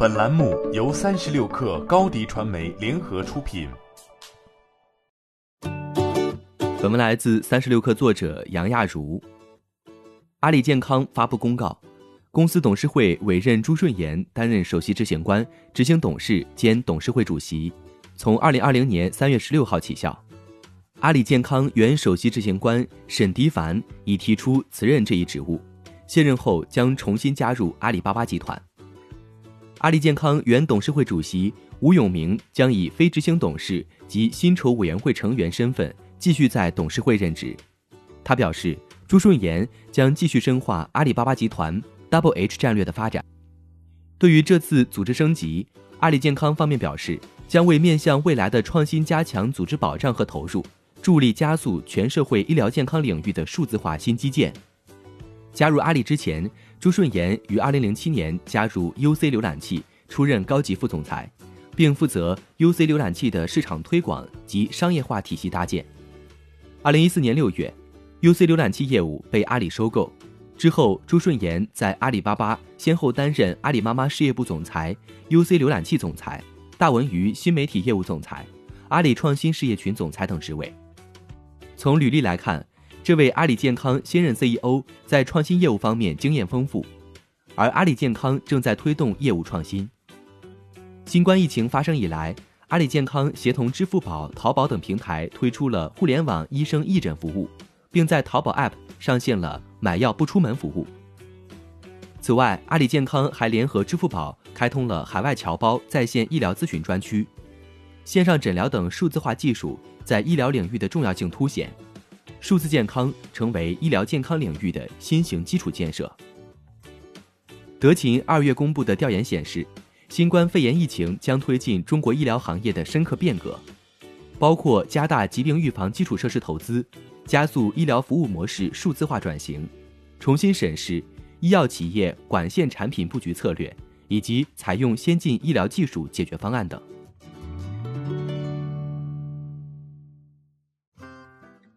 本栏目由三十六氪高低传媒联合出品。本文来自三十六氪作者杨亚茹。阿里健康发布公告，公司董事会委任朱顺炎担任首席执行官、执行董事兼董事会主席，从二零二零年三月十六号起效。阿里健康原首席执行官沈迪凡已提出辞任这一职务，卸任后将重新加入阿里巴巴集团。阿里健康原董事会主席吴永明将以非执行董事及薪酬委员会成员身份继续在董事会任职。他表示，朱顺炎将继续深化阿里巴巴集团 Double H 战略的发展。对于这次组织升级，阿里健康方面表示，将为面向未来的创新加强组织保障和投入。助力加速全社会医疗健康领域的数字化新基建。加入阿里之前，朱顺炎于2007年加入 UC 浏览器，出任高级副总裁，并负责 UC 浏览器的市场推广及商业化体系搭建。2014年6月，UC 浏览器业务被阿里收购之后，朱顺炎在阿里巴巴先后担任阿里妈妈事业部总裁、UC 浏览器总裁、大文娱新媒体业务总裁、阿里创新事业群总裁等职位。从履历来看，这位阿里健康新任 CEO 在创新业务方面经验丰富，而阿里健康正在推动业务创新。新冠疫情发生以来，阿里健康协同支付宝、淘宝等平台推出了互联网医生义诊服务，并在淘宝 App 上线了买药不出门服务。此外，阿里健康还联合支付宝开通了海外侨胞在线医疗咨询专区，线上诊疗等数字化技术。在医疗领域的重要性凸显，数字健康成为医疗健康领域的新型基础建设。德勤二月公布的调研显示，新冠肺炎疫情将推进中国医疗行业的深刻变革，包括加大疾病预防基础设施投资，加速医疗服务模式数字化转型，重新审视医药企业管线产品布局策略，以及采用先进医疗技术解决方案等。